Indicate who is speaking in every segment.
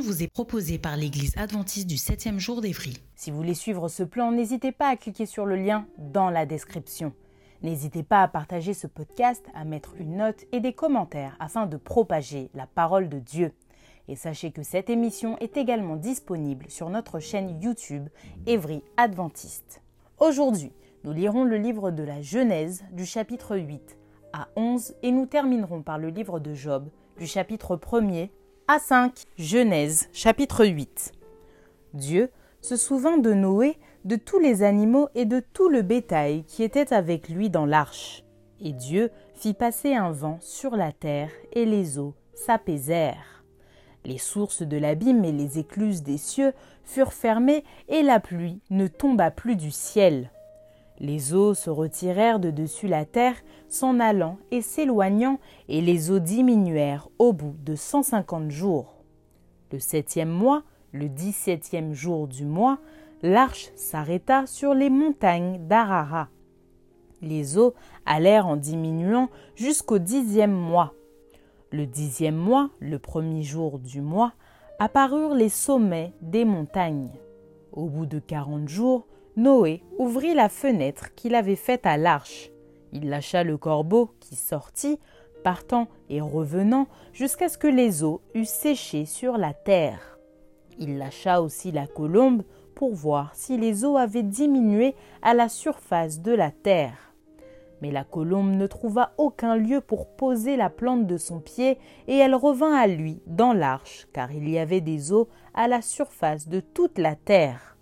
Speaker 1: Vous est proposée par l'Église adventiste du 7e jour d'Évry.
Speaker 2: Si vous voulez suivre ce plan, n'hésitez pas à cliquer sur le lien dans la description. N'hésitez pas à partager ce podcast, à mettre une note et des commentaires afin de propager la parole de Dieu. Et sachez que cette émission est également disponible sur notre chaîne YouTube Évry Adventiste. Aujourd'hui, nous lirons le livre de la Genèse du chapitre 8 à 11 et nous terminerons par le livre de Job du chapitre 1er à 5. Genèse chapitre 8. Dieu se souvint de Noé, de tous les animaux et de tout le bétail qui était avec lui dans l'arche. Et Dieu fit passer un vent sur la terre, et les eaux s'apaisèrent. Les sources de l'abîme et les écluses des cieux furent fermées, et la pluie ne tomba plus du ciel. Les eaux se retirèrent de dessus la terre, s'en allant et s'éloignant, et les eaux diminuèrent au bout de cent cinquante jours. Le septième mois, le dix-septième jour du mois, l'arche s'arrêta sur les montagnes d'Arara. Les eaux allèrent en diminuant jusqu'au dixième mois. Le dixième mois, le premier jour du mois, apparurent les sommets des montagnes. Au bout de quarante jours, Noé ouvrit la fenêtre qu'il avait faite à l'arche. Il lâcha le corbeau qui sortit, partant et revenant jusqu'à ce que les eaux eussent séché sur la terre. Il lâcha aussi la colombe pour voir si les eaux avaient diminué à la surface de la terre. Mais la colombe ne trouva aucun lieu pour poser la plante de son pied, et elle revint à lui dans l'arche, car il y avait des eaux à la surface de toute la terre.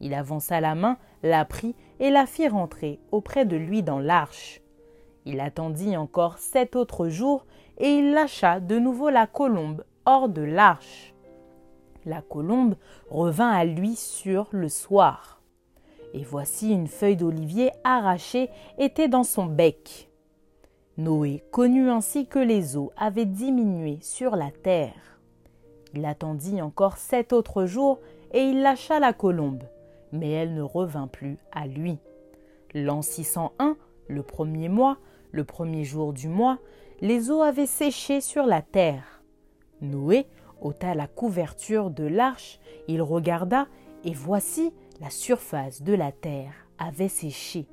Speaker 2: Il avança la main, la prit et la fit rentrer auprès de lui dans l'arche. Il attendit encore sept autres jours, et il lâcha de nouveau la colombe hors de l'arche. La colombe revint à lui sur le soir. Et voici une feuille d'olivier arrachée était dans son bec. Noé connut ainsi que les eaux avaient diminué sur la terre. Il attendit encore sept autres jours, et il lâcha la colombe mais elle ne revint plus à lui. L'an 601, le premier mois, le premier jour du mois, les eaux avaient séché sur la terre. Noé ôta la couverture de l'arche, il regarda, et voici la surface de la terre avait séché.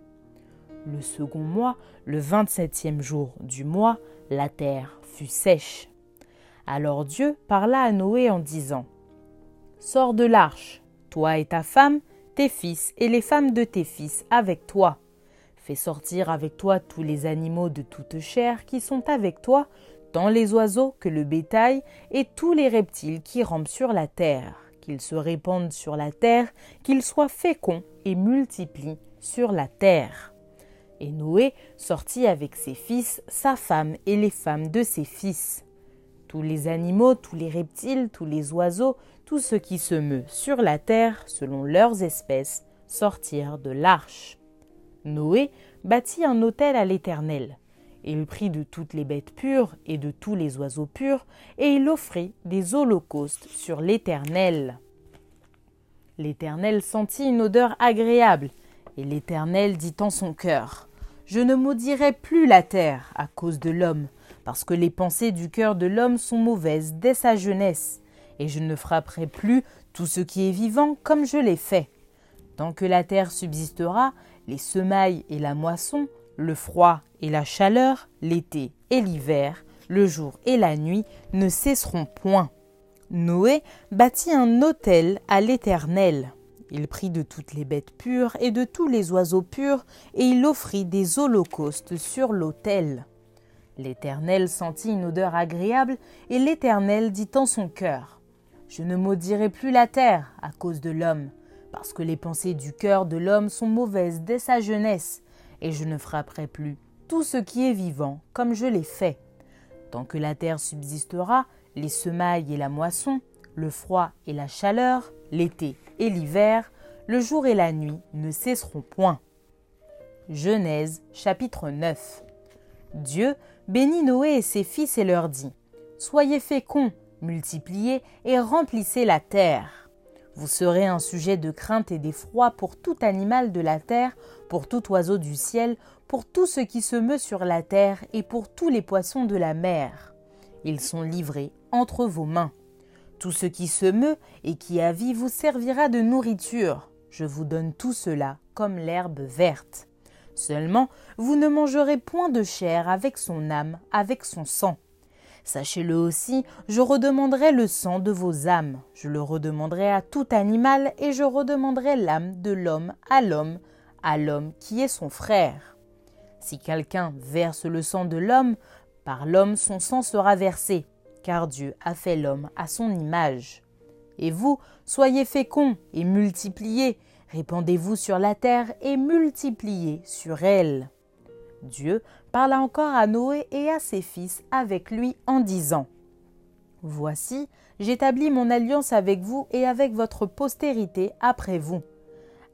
Speaker 2: Le second mois, le vingt-septième jour du mois, la terre fut sèche. Alors Dieu parla à Noé en disant Sors de l'arche, toi et ta femme, tes fils et les femmes de tes fils avec toi. Fais sortir avec toi tous les animaux de toute chair qui sont avec toi, tant les oiseaux que le bétail et tous les reptiles qui rampent sur la terre, qu'ils se répandent sur la terre, qu'ils soient féconds et multiplient sur la terre. Et Noé sortit avec ses fils, sa femme et les femmes de ses fils. Tous les animaux, tous les reptiles, tous les oiseaux, tout ce qui se meut sur la terre selon leurs espèces sortirent de l'arche. Noé bâtit un autel à l'Éternel. Il prit de toutes les bêtes pures et de tous les oiseaux purs, et il offrit des holocaustes sur l'Éternel. L'Éternel sentit une odeur agréable, et l'Éternel dit en son cœur Je ne maudirai plus la terre à cause de l'homme, parce que les pensées du cœur de l'homme sont mauvaises dès sa jeunesse, et je ne frapperai plus tout ce qui est vivant comme je l'ai fait. Tant que la terre subsistera, les semailles et la moisson, le froid et la chaleur, l'été et l'hiver, le jour et la nuit ne cesseront point. Noé bâtit un autel à l'Éternel. Il prit de toutes les bêtes pures et de tous les oiseaux purs, et il offrit des holocaustes sur l'autel. L'Éternel sentit une odeur agréable, et l'Éternel dit en son cœur Je ne maudirai plus la terre à cause de l'homme, parce que les pensées du cœur de l'homme sont mauvaises dès sa jeunesse, et je ne frapperai plus tout ce qui est vivant comme je l'ai fait. Tant que la terre subsistera, les semailles et la moisson, le froid et la chaleur, l'été et l'hiver, le jour et la nuit ne cesseront point. Genèse chapitre 9 Dieu bénit Noé et ses fils et leur dit Soyez féconds, multipliez et remplissez la terre. Vous serez un sujet de crainte et d'effroi pour tout animal de la terre, pour tout oiseau du ciel, pour tout ce qui se meut sur la terre et pour tous les poissons de la mer. Ils sont livrés entre vos mains. Tout ce qui se meut et qui a vie vous servira de nourriture. Je vous donne tout cela comme l'herbe verte. Seulement, vous ne mangerez point de chair avec son âme, avec son sang. Sachez-le aussi, je redemanderai le sang de vos âmes, je le redemanderai à tout animal, et je redemanderai l'âme de l'homme à l'homme, à l'homme qui est son frère. Si quelqu'un verse le sang de l'homme, par l'homme son sang sera versé, car Dieu a fait l'homme à son image. Et vous, soyez féconds et multipliez, Répandez-vous sur la terre et multipliez sur elle. Dieu parla encore à Noé et à ses fils avec lui en disant Voici, j'établis mon alliance avec vous et avec votre postérité après vous,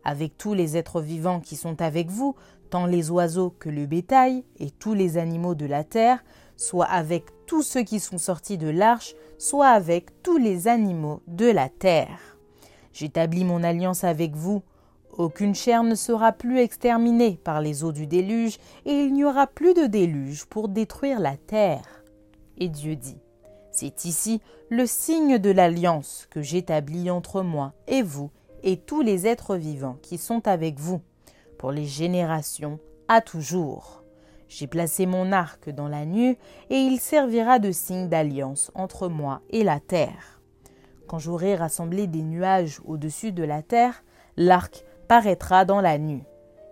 Speaker 2: avec tous les êtres vivants qui sont avec vous, tant les oiseaux que le bétail et tous les animaux de la terre, soit avec tous ceux qui sont sortis de l'arche, soit avec tous les animaux de la terre. J'établis mon alliance avec vous. Aucune chair ne sera plus exterminée par les eaux du déluge, et il n'y aura plus de déluge pour détruire la terre. Et Dieu dit, C'est ici le signe de l'alliance que j'établis entre moi et vous et tous les êtres vivants qui sont avec vous, pour les générations à toujours. J'ai placé mon arc dans la nuit, et il servira de signe d'alliance entre moi et la terre. Quand j'aurai rassemblé des nuages au-dessus de la terre, l'arc paraîtra dans la nuit.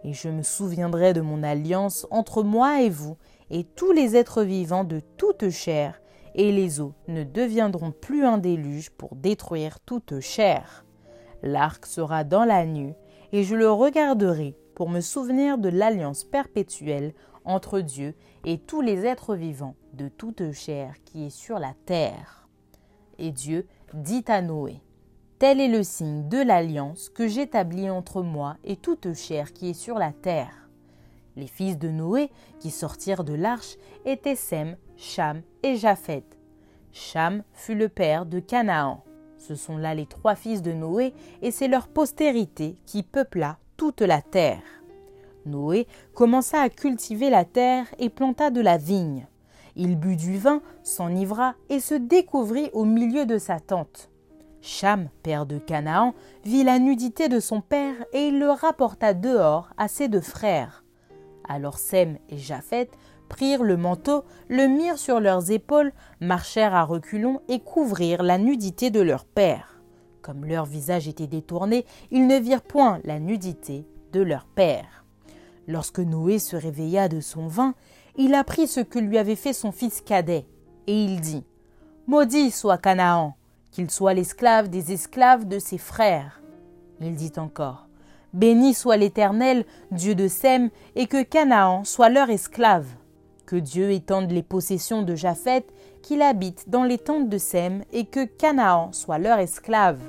Speaker 2: Et je me souviendrai de mon alliance entre moi et vous, et tous les êtres vivants de toute chair, et les eaux ne deviendront plus un déluge pour détruire toute chair. L'arc sera dans la nuit, et je le regarderai pour me souvenir de l'alliance perpétuelle entre Dieu et tous les êtres vivants de toute chair qui est sur la terre. Et Dieu dit à Noé, Tel est le signe de l'alliance que j'établis entre moi et toute chair qui est sur la terre. Les fils de Noé qui sortirent de l'arche étaient Sem, Cham et Japhet. Cham fut le père de Canaan. Ce sont là les trois fils de Noé, et c'est leur postérité qui peupla toute la terre. Noé commença à cultiver la terre et planta de la vigne. Il but du vin, s'enivra et se découvrit au milieu de sa tente. Cham, père de Canaan, vit la nudité de son père et il le rapporta dehors à ses deux frères. Alors Sem et Japhet prirent le manteau, le mirent sur leurs épaules, marchèrent à reculons et couvrirent la nudité de leur père. Comme leur visage était détourné, ils ne virent point la nudité de leur père. Lorsque Noé se réveilla de son vin, il apprit ce que lui avait fait son fils cadet, et il dit Maudit soit Canaan, qu'il soit l'esclave des esclaves de ses frères. Il dit encore Béni soit l'Éternel, Dieu de Sem, et que Canaan soit leur esclave. Que Dieu étende les possessions de Japhet, qu'il habite dans les tentes de Sem, et que Canaan soit leur esclave.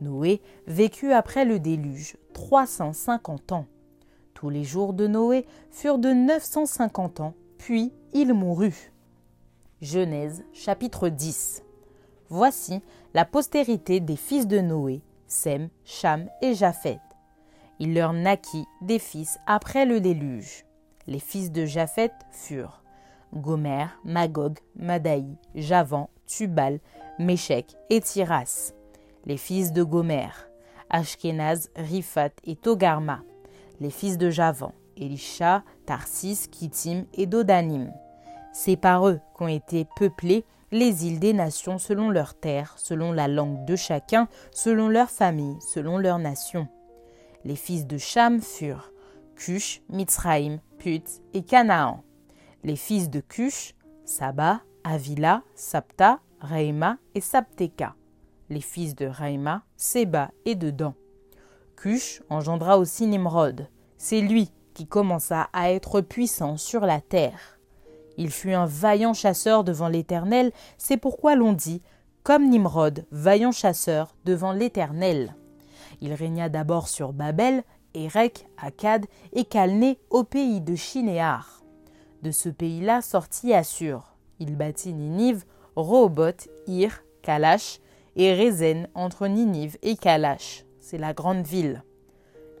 Speaker 2: Noé vécut après le déluge trois cent cinquante ans. Tous les jours de Noé furent de 950 ans, puis il mourut. Genèse chapitre 10 Voici la postérité des fils de Noé, Sem, Cham et Japhet. Il leur naquit des fils après le déluge. Les fils de Japhet furent Gomer, Magog, Madaï, Javan, Tubal, Méchec et Tiras. Les fils de Gomer, Ashkenaz, Riphat et Togarma les fils de Javan, Elisha, Tarsis, Kittim et Dodanim. C'est par eux qu'ont été peuplées les îles des nations selon leurs terres, selon la langue de chacun, selon leur famille, selon leur nation. Les fils de Cham furent Cush, Mitzraïm, Put et Canaan. Les fils de Cush, Saba, Avila, Sapta, Raïma et Sapteka. Les fils de Raïma, Seba et de Dan. Cush engendra aussi Nimrod. C'est lui qui commença à être puissant sur la terre. Il fut un vaillant chasseur devant l'Éternel, c'est pourquoi l'on dit, comme Nimrod, vaillant chasseur devant l'Éternel. Il régna d'abord sur Babel, Érec, Akkad et Calné au pays de Shinéar. De ce pays-là sortit Assur. Il bâtit Ninive, Rehoboth, Ir, Kalash et Rézen entre Ninive et Kalash. C'est la grande ville.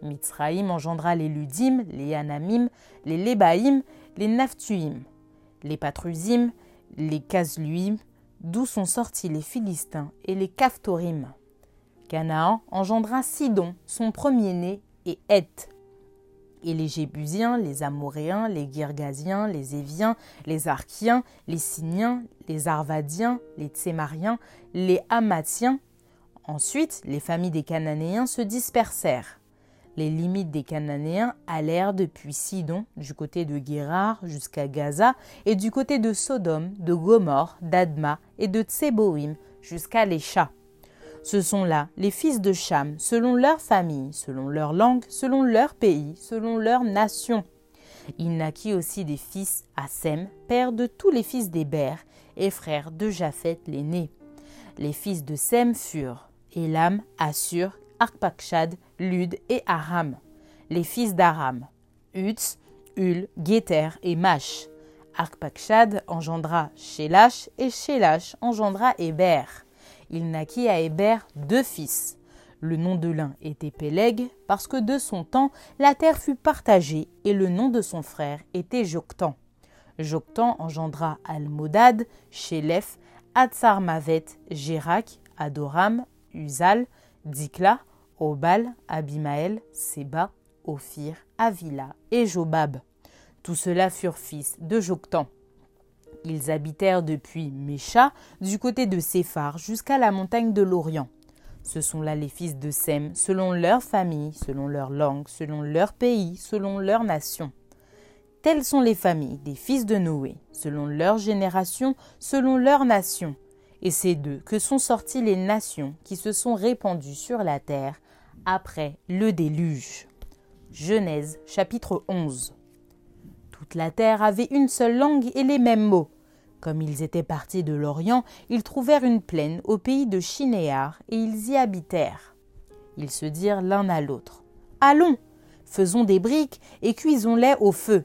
Speaker 2: Mitzraïm engendra les Ludim, les Anamim, les Lébaïm, les Naphtuim, les Patrusim, les Kazluim, d'où sont sortis les Philistins et les Caphtorim. Canaan engendra Sidon, son premier-né, et Heth. Et les Jébusiens, les Amoréens, les Girgasiens, les Éviens, les Archiens, les Siniens, les Arvadiens, les Tsémariens, les Hamathiens. Ensuite, les familles des Cananéens se dispersèrent. Les limites des Cananéens allèrent depuis Sidon, du côté de Guérar jusqu'à Gaza, et du côté de Sodome, de Gomorre, d'Adma et de Tseboïm jusqu'à Lécha. Ce sont là les fils de Cham, selon leur famille, selon leur langue, selon leur pays, selon leur nation. Il naquit aussi des fils à Sem, père de tous les fils d'Héber, et frère de Japhet l'aîné. Les fils de Sem furent Elam, Assur, Arpakshad, Lud et Aram. Les fils d'Aram, Utz, Ul, Géter et Mash. Arpakshad engendra Shelash et Shelash engendra Héber. Il naquit à Héber deux fils. Le nom de l'un était Péleg, parce que de son temps la terre fut partagée, et le nom de son frère était Joktan. Joktan engendra Almodad, Shélef, Atsarmavet, Gérak, Adoram, Uzal, Dikla, Obal, Abimaël, Seba, Ophir, Avila et Jobab. Tous ceux-là furent fils de Joktan. Ils habitèrent depuis Mécha, du côté de Séphar, jusqu'à la montagne de l'Orient. Ce sont là les fils de Sem, selon leur famille, selon leur langue, selon leur pays, selon leur nation. Telles sont les familles des fils de Noé, selon leur génération, selon leur nation. Et c'est d'eux que sont sorties les nations qui se sont répandues sur la terre après le déluge. Genèse chapitre 11. Toute la terre avait une seule langue et les mêmes mots. Comme ils étaient partis de l'Orient, ils trouvèrent une plaine au pays de Chinéar et ils y habitèrent. Ils se dirent l'un à l'autre Allons, faisons des briques et cuisons-les au feu.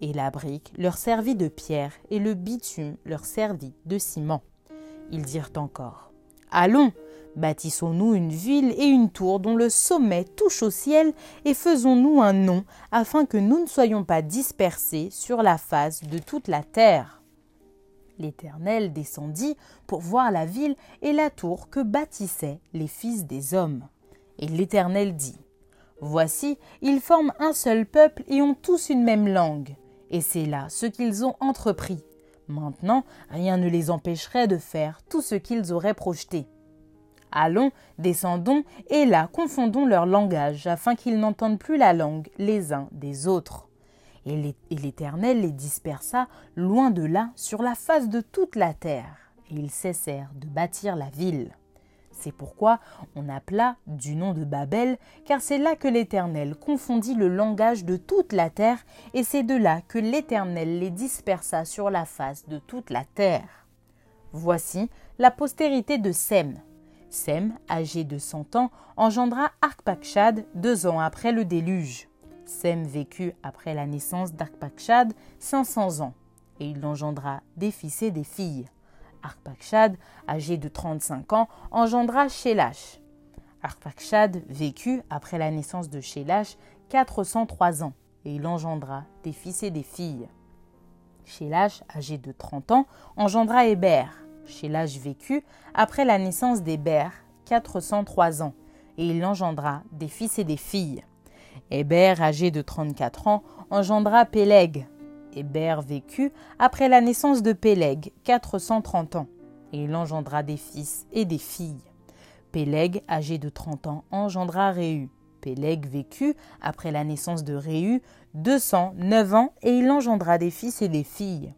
Speaker 2: Et la brique leur servit de pierre et le bitume leur servit de ciment. Ils dirent encore Allons, Bâtissons-nous une ville et une tour dont le sommet touche au ciel et faisons-nous un nom afin que nous ne soyons pas dispersés sur la face de toute la terre. L'Éternel descendit pour voir la ville et la tour que bâtissaient les fils des hommes. Et l'Éternel dit Voici, ils forment un seul peuple et ont tous une même langue. Et c'est là ce qu'ils ont entrepris. Maintenant, rien ne les empêcherait de faire tout ce qu'ils auraient projeté. Allons, descendons, et là confondons leur langage, afin qu'ils n'entendent plus la langue les uns des autres. Et l'Éternel les dispersa loin de là sur la face de toute la terre, et ils cessèrent de bâtir la ville. C'est pourquoi on appela du nom de Babel, car c'est là que l'Éternel confondit le langage de toute la terre, et c'est de là que l'Éternel les dispersa sur la face de toute la terre. Voici la postérité de Sem. Sem, âgé de cent ans, engendra Arpakshad deux ans après le déluge. Sem vécut après la naissance cinq cents ans, et il engendra des fils et des filles. Arpakshad, âgé de trente-cinq ans, engendra Shelash. Arpakshad vécut après la naissance de Shelash quatre cent trois ans, et il engendra des fils et des filles. Shelash, âgé de trente ans, engendra Héber chez l'âge vécu, après la naissance d'Héber, 403 ans, et il engendra des fils et des filles. Héber, âgé de 34 ans, engendra Péleg. Héber vécut après la naissance de Péleg, 430 ans, et il engendra des fils et des filles. Péleg, âgé de 30 ans, engendra Réu. Péleg vécut après la naissance de Réu 209 ans et il engendra des fils et des filles.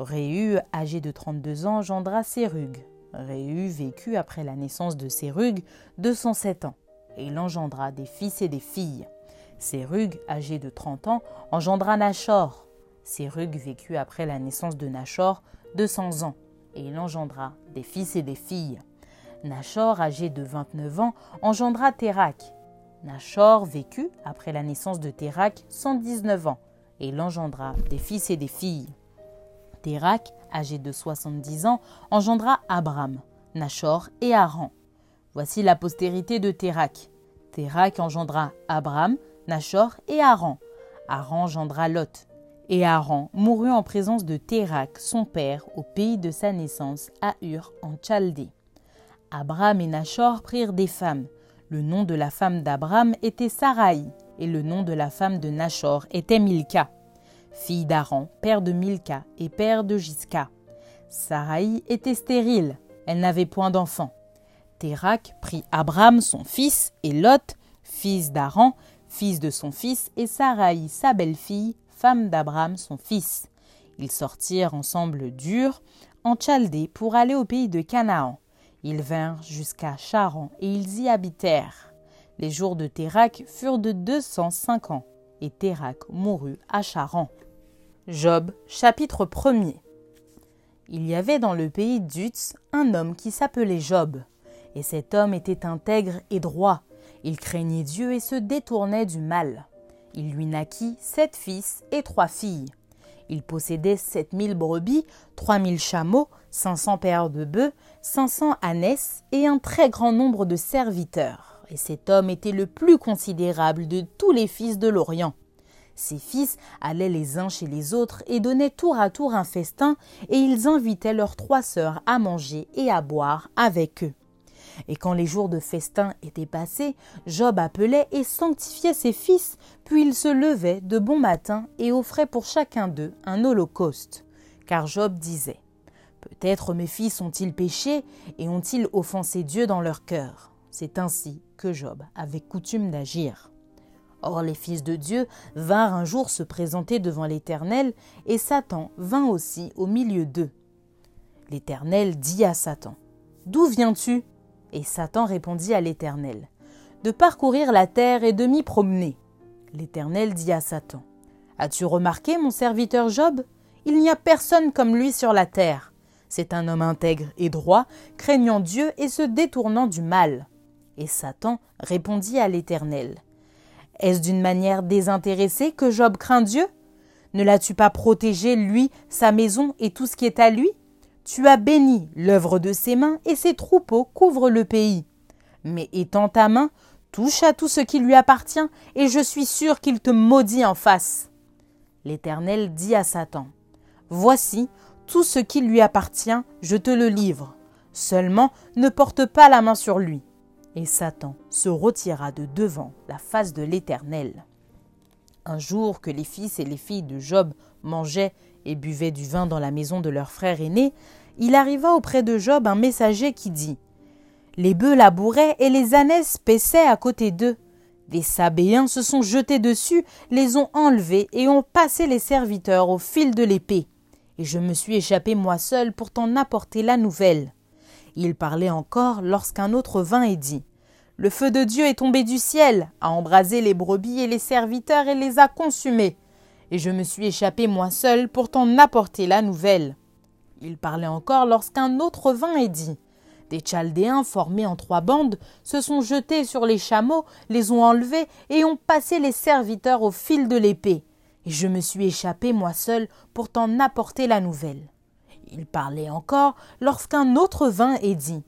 Speaker 2: Réu, âgé de 32 ans, engendra Sérug. Réu vécut après la naissance de Sérug 207 ans et il engendra des fils et des filles. Sérug, âgé de 30 ans, engendra Nachor. Sérug vécut après la naissance de Nachor 200 ans et il engendra des fils et des filles. Nachor, âgé de 29 ans, engendra Térak. Nachor vécut, après la naissance de Térak, 119 ans, et il engendra des fils et des filles. Térak, âgé de 70 ans, engendra Abram, Nachor et Haran. Voici la postérité de Térak. Térak engendra Abram, Nachor et Haran. Haran engendra Lot. Et Haran mourut en présence de Térak, son père, au pays de sa naissance, à Ur, en Chaldée. Abram et Nachor prirent des femmes. Le nom de la femme d'Abram était Sarai, et le nom de la femme de Nachor était Milka, fille d'Aran, père de Milka et père de Jiska. Sarai était stérile, elle n'avait point d'enfant. Térak prit Abram son fils et Lot, fils d'Aran, fils de son fils, et Sarai sa belle-fille, femme d'Abram son fils. Ils sortirent ensemble d'Ur, en Chaldée, pour aller au pays de Canaan. Ils vinrent jusqu'à Charan et ils y habitèrent. Les jours de Térak furent de deux cent cinq ans, et Térak mourut à Charan. Job, chapitre 1 Il y avait dans le pays d'Utz un homme qui s'appelait Job, et cet homme était intègre et droit. Il craignait Dieu et se détournait du mal. Il lui naquit sept fils et trois filles. Il possédait sept mille brebis, trois mille chameaux, cinq cents paires de bœufs, cinq cents ânesses et un très grand nombre de serviteurs. Et cet homme était le plus considérable de tous les fils de l'Orient. Ses fils allaient les uns chez les autres et donnaient tour à tour un festin, et ils invitaient leurs trois sœurs à manger et à boire avec eux. Et quand les jours de festin étaient passés, Job appelait et sanctifiait ses fils, puis il se levait de bon matin et offrait pour chacun d'eux un holocauste. Car Job disait Peut-être mes fils ont-ils péché et ont-ils offensé Dieu dans leur cœur C'est ainsi que Job avait coutume d'agir. Or les fils de Dieu vinrent un jour se présenter devant l'Éternel, et Satan vint aussi au milieu d'eux. L'Éternel dit à Satan D'où viens-tu? Et Satan répondit à l'Éternel, De parcourir la terre et de m'y promener. L'Éternel dit à Satan, As-tu remarqué mon serviteur Job? Il n'y a personne comme lui sur la terre. C'est un homme intègre et droit, craignant Dieu et se détournant du mal. Et Satan répondit à l'Éternel, Est-ce d'une manière désintéressée que Job craint Dieu? Ne l'as-tu pas protégé, lui, sa maison et tout ce qui est à lui? Tu as béni l'œuvre de ses mains, et ses troupeaux couvrent le pays. Mais étends ta main, touche à tout ce qui lui appartient, et je suis sûr qu'il te maudit en face. L'Éternel dit à Satan, Voici, tout ce qui lui appartient, je te le livre. Seulement, ne porte pas la main sur lui. Et Satan se retira de devant la face de l'Éternel. Un jour que les fils et les filles de Job mangeaient et buvaient du vin dans la maison de leur frère aîné, il arriva auprès de Job un messager qui dit Les bœufs labouraient et les ânesses paissaient à côté d'eux. Des Sabéens se sont jetés dessus, les ont enlevés et ont passé les serviteurs au fil de l'épée. Et je me suis échappé moi seul pour t'en apporter la nouvelle. Il parlait encore lorsqu'un autre vint et dit Le feu de Dieu est tombé du ciel, a embrasé les brebis et les serviteurs et les a consumés et je me suis échappé moi seul pour t'en apporter la nouvelle. Il parlait encore lorsqu'un autre vint et dit Des Chaldéens formés en trois bandes se sont jetés sur les chameaux, les ont enlevés et ont passé les serviteurs au fil de l'épée. Et je me suis échappé moi seul pour t'en apporter la nouvelle. Il parlait encore lorsqu'un autre vint et dit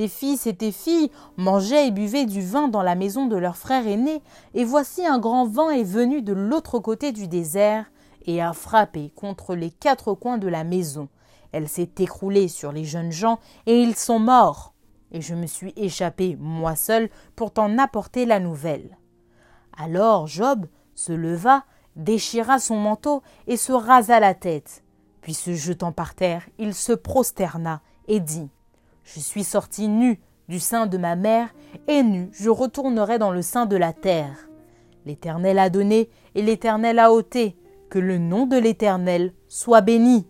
Speaker 2: tes fils et tes filles mangeaient et buvaient du vin dans la maison de leur frère aîné, et voici un grand vent est venu de l'autre côté du désert, et a frappé contre les quatre coins de la maison. Elle s'est écroulée sur les jeunes gens, et ils sont morts. Et je me suis échappé, moi seul, pour t'en apporter la nouvelle. Alors Job se leva, déchira son manteau et se rasa la tête. Puis se jetant par terre, il se prosterna et dit je suis sorti nu du sein de ma mère, et nu je retournerai dans le sein de la terre. L'Éternel a donné et l'Éternel a ôté. Que le nom de l'Éternel soit béni.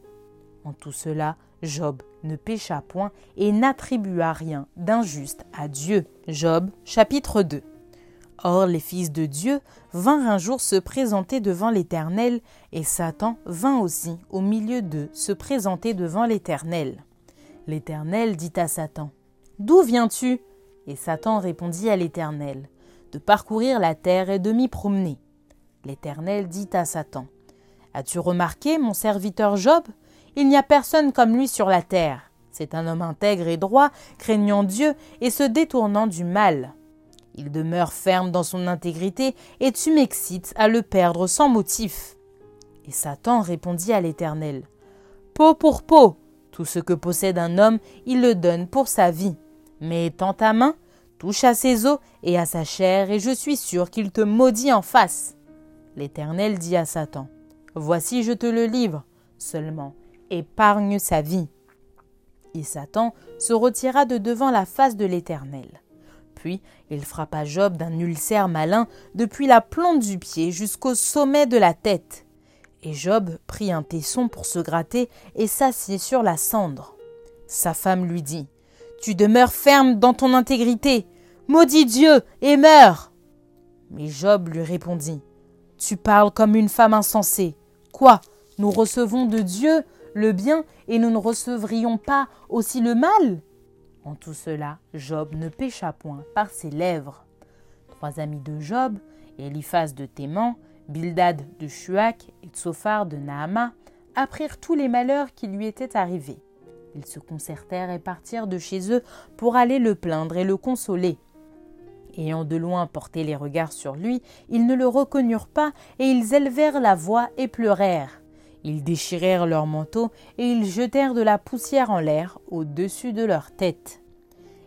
Speaker 2: En tout cela, Job ne pécha point et n'attribua rien d'injuste à Dieu. Job chapitre 2. Or les fils de Dieu vinrent un jour se présenter devant l'Éternel, et Satan vint aussi au milieu d'eux se présenter devant l'Éternel. L'Éternel dit à Satan, D'où viens-tu? Et Satan répondit à l'Éternel, De parcourir la terre et de m'y promener. L'Éternel dit à Satan, As-tu remarqué mon serviteur Job? Il n'y a personne comme lui sur la terre. C'est un homme intègre et droit, craignant Dieu et se détournant du mal. Il demeure ferme dans son intégrité, et tu m'excites à le perdre sans motif. Et Satan répondit à l'Éternel. Peau pour peau, tout ce que possède un homme, il le donne pour sa vie. Mais étends ta main, touche à ses os et à sa chair, et je suis sûr qu'il te maudit en face. L'Éternel dit à Satan. Voici je te le livre, seulement épargne sa vie. Et Satan se retira de devant la face de l'Éternel. Puis il frappa Job d'un ulcère malin depuis la plante du pied jusqu'au sommet de la tête. Et Job prit un tesson pour se gratter et s'assit sur la cendre. Sa femme lui dit Tu demeures ferme dans ton intégrité. Maudis Dieu et meurs. Mais Job lui répondit Tu parles comme une femme insensée. Quoi Nous recevons de Dieu le bien et nous ne recevrions pas aussi le mal? En tout cela, Job ne pécha point par ses lèvres. Trois amis de Job, Eliphaz de Théman, Bildad de Shuak et Tsophar de Nahama, apprirent tous les malheurs qui lui étaient arrivés. Ils se concertèrent et partirent de chez eux pour aller le plaindre et le consoler. Ayant de loin porté les regards sur lui, ils ne le reconnurent pas, et ils élevèrent la voix et pleurèrent. Ils déchirèrent leurs manteaux et ils jetèrent de la poussière en l'air au-dessus de leur tête.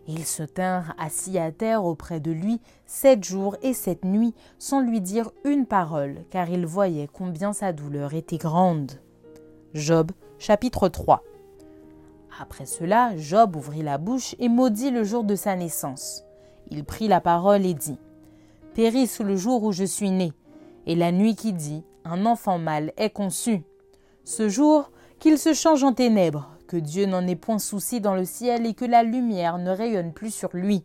Speaker 2: Ils se tinrent assis à terre auprès de lui sept jours et sept nuits sans lui dire une parole, car ils voyaient combien sa douleur était grande. Job chapitre 3 Après cela, Job ouvrit la bouche et maudit le jour de sa naissance. Il prit la parole et dit Périsse le jour où je suis né, et la nuit qui dit Un enfant mâle est conçu ce jour, qu'il se change en ténèbres, que Dieu n'en ait point souci dans le ciel et que la lumière ne rayonne plus sur lui,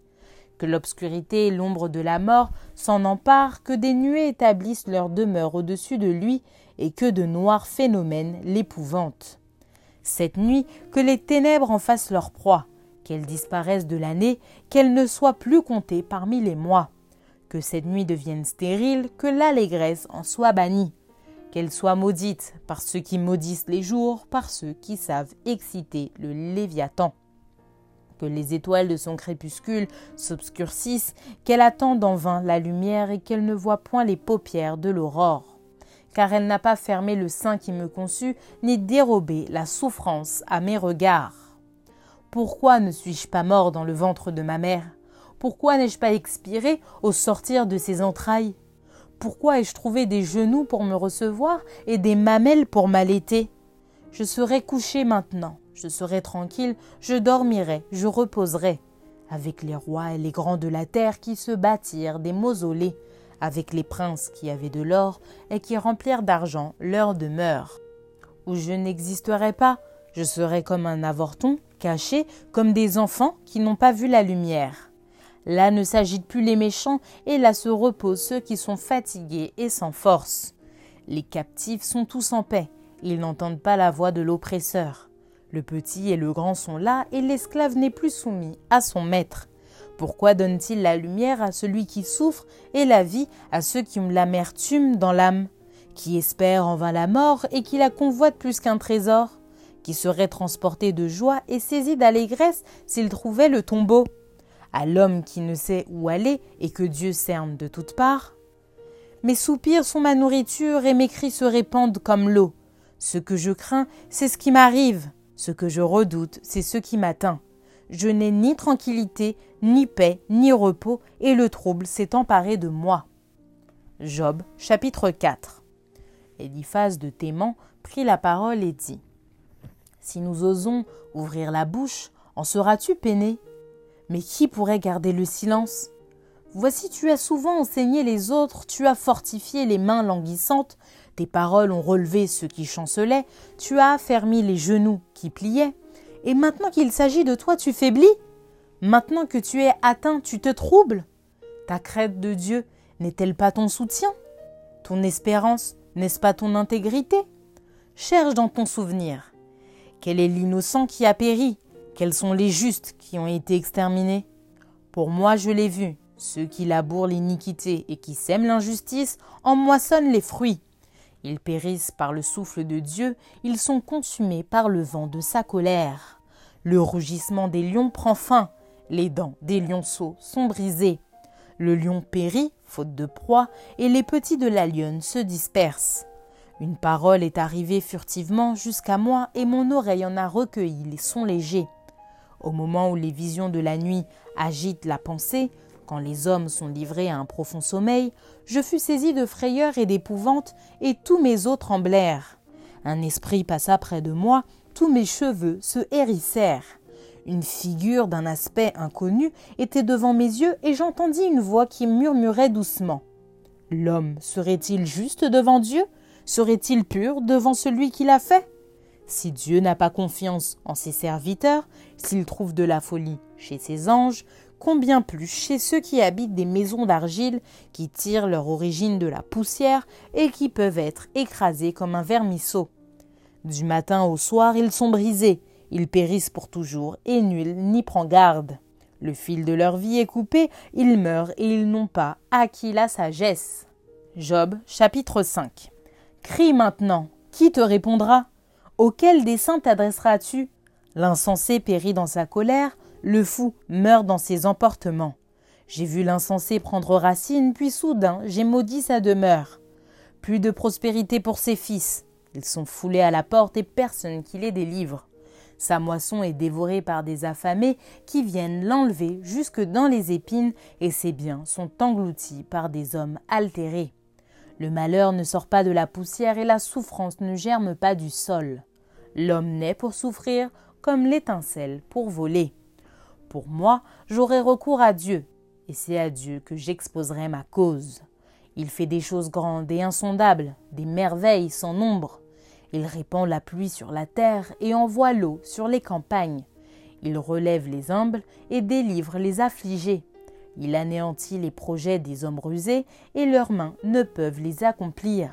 Speaker 2: que l'obscurité et l'ombre de la mort s'en emparent, que des nuées établissent leur demeure au-dessus de lui et que de noirs phénomènes l'épouvantent. Cette nuit, que les ténèbres en fassent leur proie, qu'elles disparaissent de l'année, qu'elles ne soient plus comptées parmi les mois, que cette nuit devienne stérile, que l'allégresse en soit bannie qu'elle soit maudite par ceux qui maudissent les jours, par ceux qui savent exciter le Léviathan. Que les étoiles de son crépuscule s'obscurcissent, qu'elle attende en vain la lumière et qu'elle ne voit point les paupières de l'aurore. Car elle n'a pas fermé le sein qui me conçut, ni dérobé la souffrance à mes regards. Pourquoi ne suis-je pas mort dans le ventre de ma mère? Pourquoi n'ai-je pas expiré au sortir de ses entrailles? Pourquoi ai-je trouvé des genoux pour me recevoir et des mamelles pour m'allaiter? Je serai couché maintenant, je serai tranquille, je dormirai, je reposerai, avec les rois et les grands de la terre qui se bâtirent des mausolées, avec les princes qui avaient de l'or et qui remplirent d'argent leur demeure. Où je n'existerai pas, je serai comme un avorton, caché, comme des enfants qui n'ont pas vu la lumière. Là ne s'agitent plus les méchants, et là se reposent ceux qui sont fatigués et sans force. Les captifs sont tous en paix, ils n'entendent pas la voix de l'oppresseur. Le petit et le grand sont là, et l'esclave n'est plus soumis à son maître. Pourquoi donne-t-il la lumière à celui qui souffre et la vie à ceux qui ont l'amertume dans l'âme? Qui espère en vain la mort et qui la convoite plus qu'un trésor? Qui serait transporté de joie et saisi d'allégresse s'il trouvait le tombeau? À l'homme qui ne sait où aller et que Dieu cerne de toutes parts. Mes soupirs sont ma nourriture et mes cris se répandent comme l'eau. Ce que je crains, c'est ce qui m'arrive. Ce que je redoute, c'est ce qui m'atteint. Je n'ai ni tranquillité, ni paix, ni repos, et le trouble s'est emparé de moi. Job, chapitre 4 Eliphaz de Théman prit la parole et dit Si nous osons ouvrir la bouche, en seras-tu peiné? Mais qui pourrait garder le silence? Voici tu as souvent enseigné les autres, tu as fortifié les mains languissantes, tes paroles ont relevé ceux qui chancelaient, tu as affermi les genoux qui pliaient, et maintenant qu'il s'agit de toi, tu faiblis? Maintenant que tu es atteint, tu te troubles? Ta crête de Dieu n'est-elle pas ton soutien? Ton espérance, n'est-ce pas ton intégrité? Cherche dans ton souvenir. Quel est l'innocent qui a péri? Quels sont les justes qui ont été exterminés Pour moi, je l'ai vu, ceux qui labourent l'iniquité et qui sèment l'injustice en moissonnent les fruits. Ils périssent par le souffle de Dieu, ils sont consumés par le vent de sa colère. Le rougissement des lions prend fin, les dents des lionceaux sont brisées. Le lion périt, faute de proie, et les petits de la lionne se dispersent. Une parole est arrivée furtivement jusqu'à moi, et mon oreille en a recueilli les sons légers. Au moment où les visions de la nuit agitent la pensée, quand les hommes sont livrés à un profond sommeil, je fus saisi de frayeur et d'épouvante, et tous mes os tremblèrent. Un esprit passa près de moi, tous mes cheveux se hérissèrent. Une figure d'un aspect inconnu était devant mes yeux, et j'entendis une voix qui murmurait doucement. L'homme serait-il juste devant Dieu? Serait-il pur devant celui qui l'a fait? Si Dieu n'a pas confiance en ses serviteurs, s'il trouve de la folie chez ses anges, combien plus chez ceux qui habitent des maisons d'argile, qui tirent leur origine de la poussière et qui peuvent être écrasés comme un vermisseau. Du matin au soir, ils sont brisés, ils périssent pour toujours, et nul n'y prend garde. Le fil de leur vie est coupé, ils meurent et ils n'ont pas acquis la sagesse. Job chapitre 5 Crie maintenant, qui te répondra? Auquel dessein t'adresseras-tu? L'insensé périt dans sa colère, le fou meurt dans ses emportements. J'ai vu l'insensé prendre racine, puis soudain j'ai maudit sa demeure. Plus de prospérité pour ses fils. Ils sont foulés à la porte et personne qui les délivre. Sa moisson est dévorée par des affamés qui viennent l'enlever jusque dans les épines et ses biens sont engloutis par des hommes altérés. Le malheur ne sort pas de la poussière et la souffrance ne germe pas du sol. L'homme naît pour souffrir comme l'étincelle pour voler. Pour moi, j'aurai recours à Dieu, et c'est à Dieu que j'exposerai ma cause. Il fait des choses grandes et insondables, des merveilles sans nombre. Il répand la pluie sur la terre et envoie l'eau sur les campagnes. Il relève les humbles et délivre les affligés. Il anéantit les projets des hommes rusés et leurs mains ne peuvent les accomplir.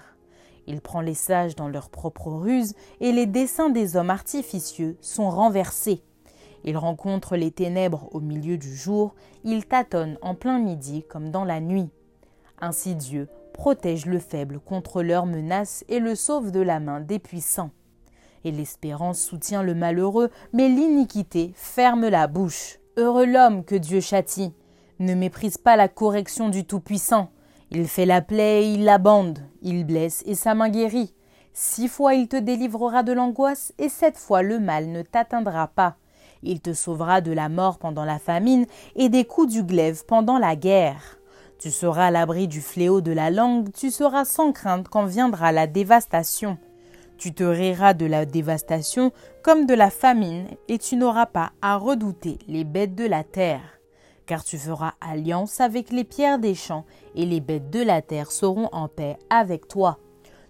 Speaker 2: Il prend les sages dans leurs propres ruses et les desseins des hommes artificieux sont renversés. Il rencontre les ténèbres au milieu du jour, il tâtonne en plein midi comme dans la nuit. Ainsi Dieu protège le faible contre leurs menaces et le sauve de la main des puissants. Et l'espérance soutient le malheureux, mais l'iniquité ferme la bouche. Heureux l'homme que Dieu châtie. Ne méprise pas la correction du Tout-Puissant. Il fait la plaie et il la bande, il blesse et sa main guérit. Six fois il te délivrera de l'angoisse, et sept fois le mal ne t'atteindra pas. Il te sauvera de la mort pendant la famine et des coups du glaive pendant la guerre. Tu seras à l'abri du fléau de la langue, tu seras sans crainte quand viendra la dévastation. Tu te riras de la dévastation comme de la famine, et tu n'auras pas à redouter les bêtes de la terre. Car tu feras alliance avec les pierres des champs, et les bêtes de la terre seront en paix avec toi.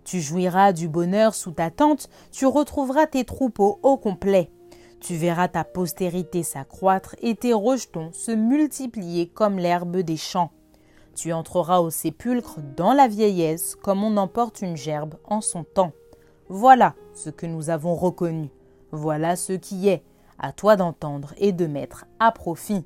Speaker 2: Tu jouiras du bonheur sous ta tente, tu retrouveras tes troupeaux au complet. Tu verras ta postérité s'accroître et tes rejetons se multiplier comme l'herbe des champs. Tu entreras au sépulcre dans la vieillesse comme on emporte une gerbe en son temps. Voilà ce que nous avons reconnu. Voilà ce qui est. À toi d'entendre et de mettre à profit.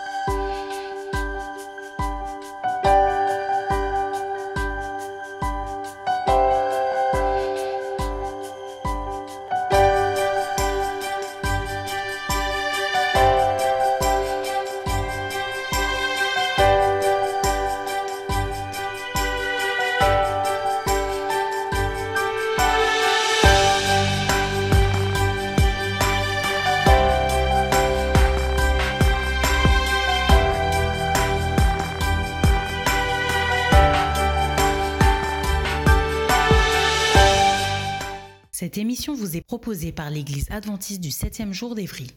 Speaker 1: Est proposée par l'Église adventiste du 7e jour d'Évry.